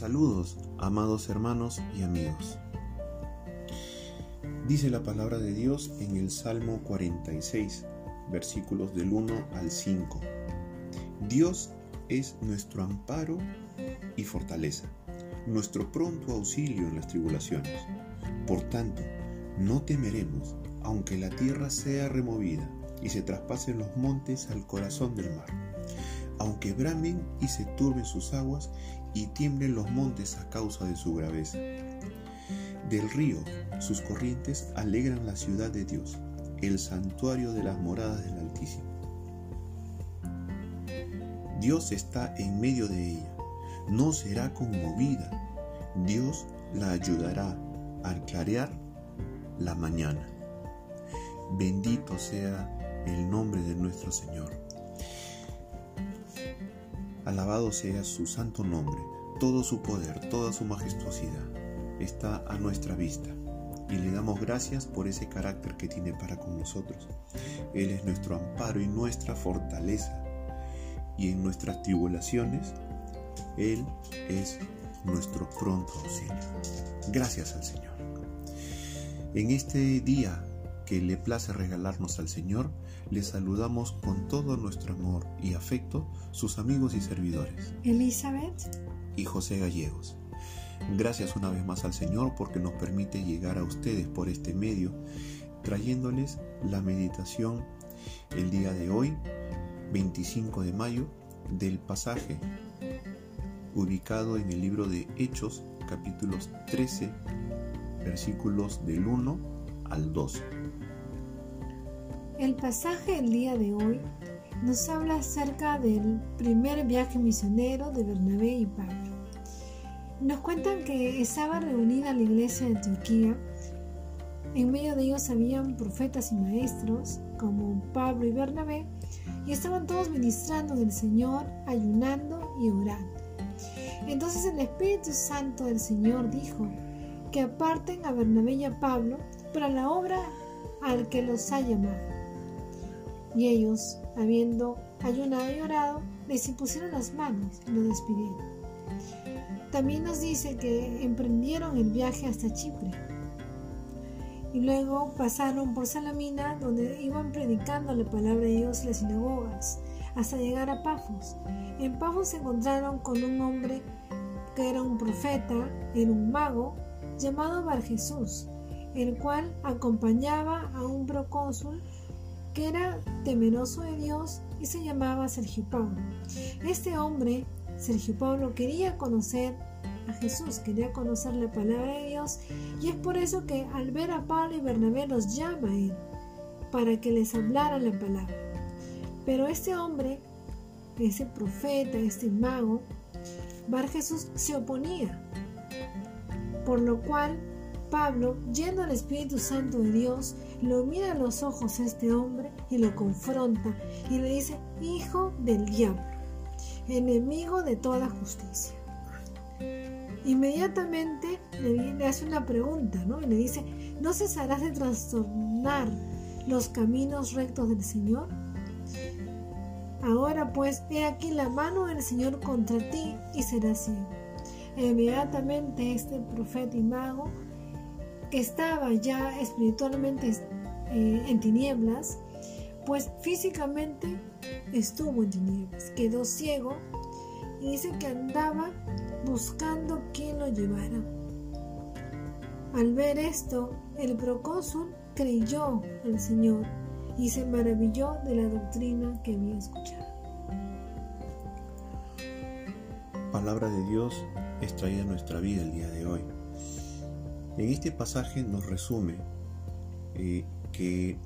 Saludos, amados hermanos y amigos. Dice la palabra de Dios en el Salmo 46, versículos del 1 al 5. Dios es nuestro amparo y fortaleza, nuestro pronto auxilio en las tribulaciones. Por tanto, no temeremos, aunque la tierra sea removida y se traspasen los montes al corazón del mar, aunque bramen y se turben sus aguas y tiemblen los montes a causa de su graveza. Del río, sus corrientes alegran la ciudad de Dios, el santuario de las moradas del Altísimo. Dios está en medio de ella, no será conmovida. Dios la ayudará al clarear la mañana. Bendito sea el nombre de nuestro Señor. Alabado sea su santo nombre, todo su poder, toda su majestuosidad está a nuestra vista y le damos gracias por ese carácter que tiene para con nosotros. Él es nuestro amparo y nuestra fortaleza y en nuestras tribulaciones Él es nuestro pronto auxilio. Gracias al Señor. En este día que le place regalarnos al Señor, le saludamos con todo nuestro amor y afecto sus amigos y servidores. Elizabeth y José Gallegos. Gracias una vez más al Señor porque nos permite llegar a ustedes por este medio, trayéndoles la meditación el día de hoy, 25 de mayo, del pasaje ubicado en el libro de Hechos, capítulos 13, versículos del 1 al 12. El pasaje del día de hoy nos habla acerca del primer viaje misionero de Bernabé y Pablo. Nos cuentan que estaba reunida la iglesia de Antioquía. En medio de ellos habían profetas y maestros como Pablo y Bernabé y estaban todos ministrando del Señor, ayunando y orando. Entonces el Espíritu Santo del Señor dijo que aparten a Bernabé y a Pablo para la obra al que los ha llamado. Y ellos, habiendo ayunado y orado, les impusieron las manos y los despidieron. También nos dice que emprendieron el viaje hasta Chipre. Y luego pasaron por Salamina, donde iban predicando la palabra de Dios en las sinagogas, hasta llegar a Pafos. En Pafos se encontraron con un hombre que era un profeta, era un mago, llamado Bar Jesús, el cual acompañaba a un procónsul que era temeroso de Dios y se llamaba Sergio Pablo. Este hombre, Sergio Pablo, quería conocer a Jesús, quería conocer la palabra de Dios y es por eso que al ver a Pablo y Bernabé los llama a él para que les hablara la palabra. Pero este hombre, ese profeta, este mago, Bar Jesús se oponía, por lo cual Pablo, yendo al Espíritu Santo de Dios, lo mira a los ojos este hombre y lo confronta y le dice, hijo del diablo, enemigo de toda justicia. Inmediatamente le, hace una pregunta, ¿no? Y le dice, ¿no cesarás de trastornar los caminos rectos del Señor? Ahora pues, he aquí la mano del Señor contra ti y serás ciego. Inmediatamente este profeta y mago que estaba ya espiritualmente eh, en tinieblas, pues físicamente estuvo en tinieblas, quedó ciego y dice que andaba buscando quien lo llevara. Al ver esto, el procónsul creyó al Señor y se maravilló de la doctrina que había escuchado. Palabra de Dios extraída en nuestra vida el día de hoy. En este pasaje nos resume eh, que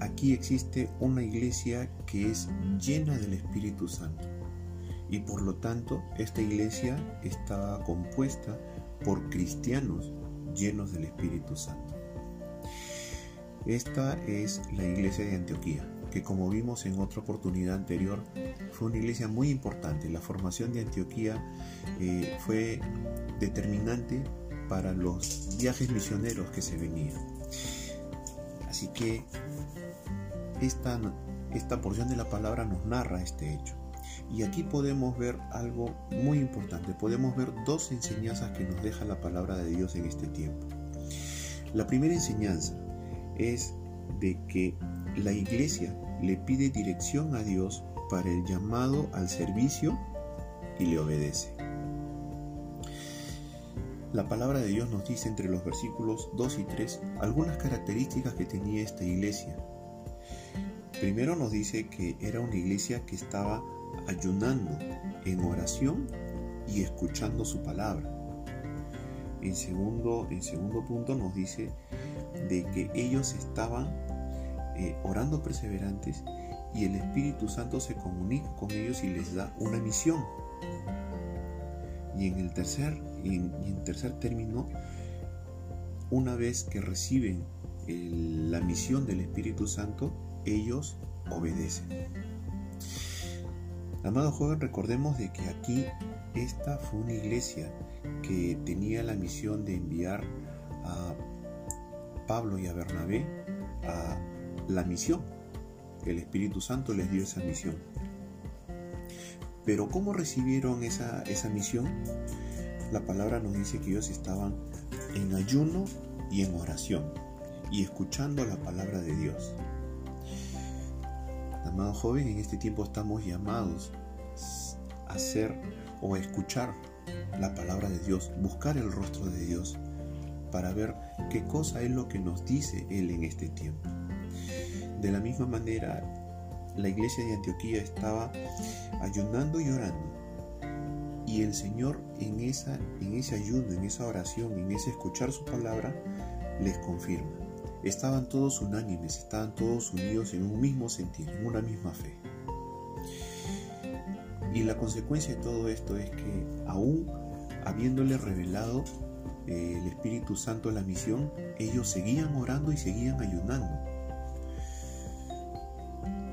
aquí existe una iglesia que es llena del Espíritu Santo y por lo tanto esta iglesia está compuesta por cristianos llenos del Espíritu Santo. Esta es la iglesia de Antioquía, que como vimos en otra oportunidad anterior, fue una iglesia muy importante. La formación de Antioquía eh, fue determinante para los viajes misioneros que se venían. Así que esta, esta porción de la palabra nos narra este hecho. Y aquí podemos ver algo muy importante. Podemos ver dos enseñanzas que nos deja la palabra de Dios en este tiempo. La primera enseñanza es de que la iglesia le pide dirección a Dios para el llamado al servicio y le obedece. La palabra de Dios nos dice entre los versículos 2 y 3 algunas características que tenía esta iglesia. Primero nos dice que era una iglesia que estaba ayunando en oración y escuchando su palabra. En segundo, en segundo punto nos dice de que ellos estaban eh, orando perseverantes y el Espíritu Santo se comunica con ellos y les da una misión. Y en el tercer, y en, tercer término, una vez que reciben la misión del Espíritu Santo, ellos obedecen. Amado joven, recordemos de que aquí esta fue una iglesia que tenía la misión de enviar a Pablo y a Bernabé a la misión. El Espíritu Santo les dio esa misión. Pero ¿cómo recibieron esa, esa misión? La palabra nos dice que ellos estaban en ayuno y en oración y escuchando la palabra de Dios. Amado joven, en este tiempo estamos llamados a hacer o a escuchar la palabra de Dios, buscar el rostro de Dios para ver qué cosa es lo que nos dice Él en este tiempo. De la misma manera, la iglesia de Antioquía estaba ayunando y orando. Y el Señor en, ese ayuno, en esa oración, en ese escuchar su palabra, les confirma. Estaban todos unánimes, estaban todos unidos en un mismo sentir, en una misma fe. Y la consecuencia de todo esto es que aún habiéndole revelado eh, el Espíritu Santo la misión, ellos seguían orando y seguían ayunando.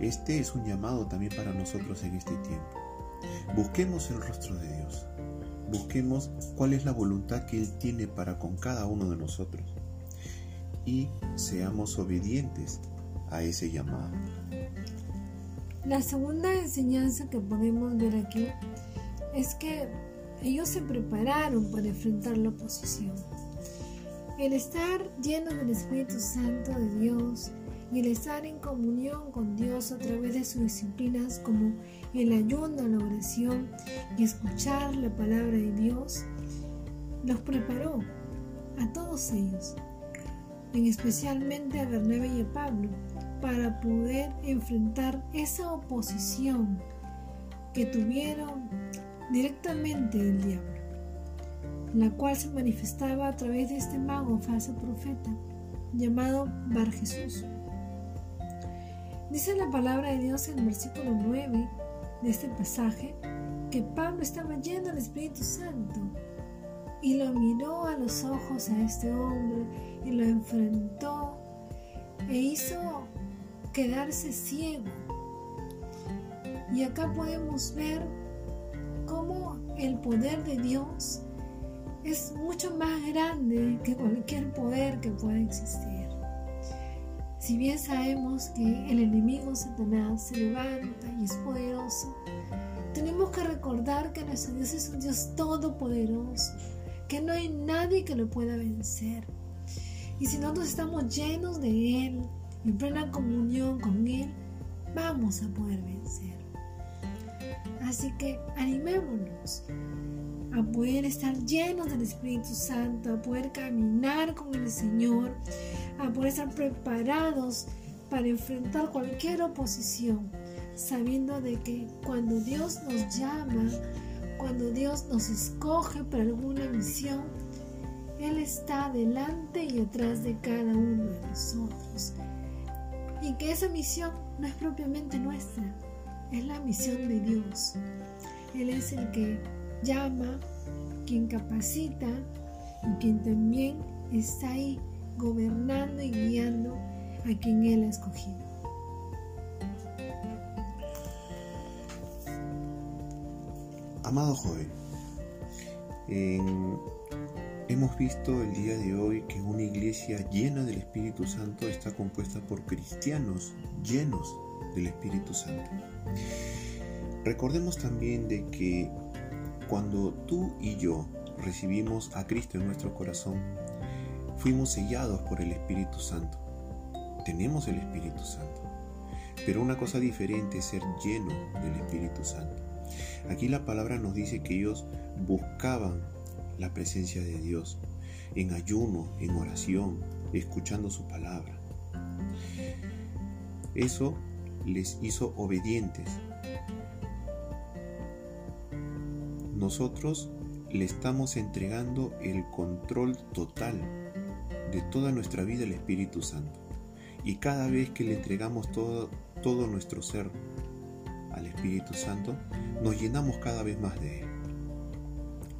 Este es un llamado también para nosotros en este tiempo. Busquemos el rostro de Dios. Busquemos cuál es la voluntad que Él tiene para con cada uno de nosotros. Y seamos obedientes a ese llamado. La segunda enseñanza que podemos ver aquí es que ellos se prepararon para enfrentar la oposición. El estar lleno del Espíritu Santo de Dios y el estar en comunión con Dios a través de sus disciplinas como el ayuno, la oración y escuchar la palabra de Dios, los preparó a todos ellos, en especialmente a Bernabé y a Pablo, para poder enfrentar esa oposición que tuvieron directamente del diablo, la cual se manifestaba a través de este mago falso profeta llamado Bar Jesús. Dice la palabra de Dios en el versículo 9 de este pasaje que Pablo estaba lleno del Espíritu Santo y lo miró a los ojos a este hombre y lo enfrentó e hizo quedarse ciego. Y acá podemos ver cómo el poder de Dios es mucho más grande que cualquier poder que pueda existir. Si bien sabemos que el enemigo Satanás se levanta y es poderoso, tenemos que recordar que nuestro Dios es un Dios todopoderoso, que no hay nadie que lo pueda vencer. Y si nosotros estamos llenos de Él, en plena comunión con Él, vamos a poder vencer. Así que animémonos a poder estar llenos del Espíritu Santo, a poder caminar con el Señor, a poder estar preparados para enfrentar cualquier oposición, sabiendo de que cuando Dios nos llama, cuando Dios nos escoge para alguna misión, Él está delante y atrás de cada uno de nosotros. Y que esa misión no es propiamente nuestra, es la misión de Dios. Él es el que llama, quien capacita y quien también está ahí gobernando y guiando a quien Él ha escogido. Amado joven, hemos visto el día de hoy que una iglesia llena del Espíritu Santo está compuesta por cristianos llenos del Espíritu Santo. Recordemos también de que cuando tú y yo recibimos a Cristo en nuestro corazón, fuimos sellados por el Espíritu Santo. Tenemos el Espíritu Santo. Pero una cosa diferente es ser lleno del Espíritu Santo. Aquí la palabra nos dice que ellos buscaban la presencia de Dios en ayuno, en oración, escuchando su palabra. Eso les hizo obedientes. Nosotros le estamos entregando el control total de toda nuestra vida al Espíritu Santo. Y cada vez que le entregamos todo, todo nuestro ser al Espíritu Santo, nos llenamos cada vez más de Él.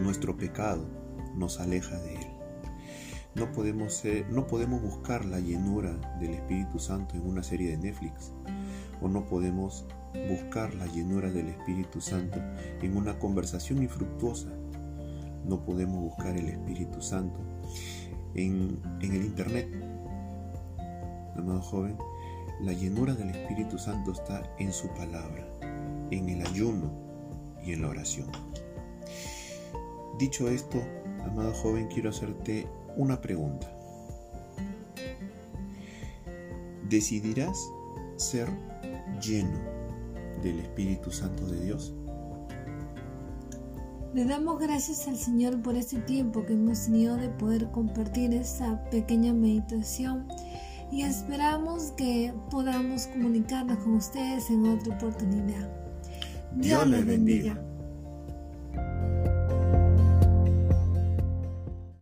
Nuestro pecado nos aleja de Él. No podemos, no podemos buscar la llenura del Espíritu Santo en una serie de Netflix. O no podemos buscar la llenura del Espíritu Santo en una conversación infructuosa. No podemos buscar el Espíritu Santo en, en el Internet. Amado joven, la llenura del Espíritu Santo está en su palabra, en el ayuno y en la oración. Dicho esto, amado joven, quiero hacerte una pregunta. ¿Decidirás ser lleno del Espíritu Santo de Dios? Le damos gracias al Señor por este tiempo que hemos tenido de poder compartir esta pequeña meditación y esperamos que podamos comunicarnos con ustedes en otra oportunidad. Dios, les bendiga.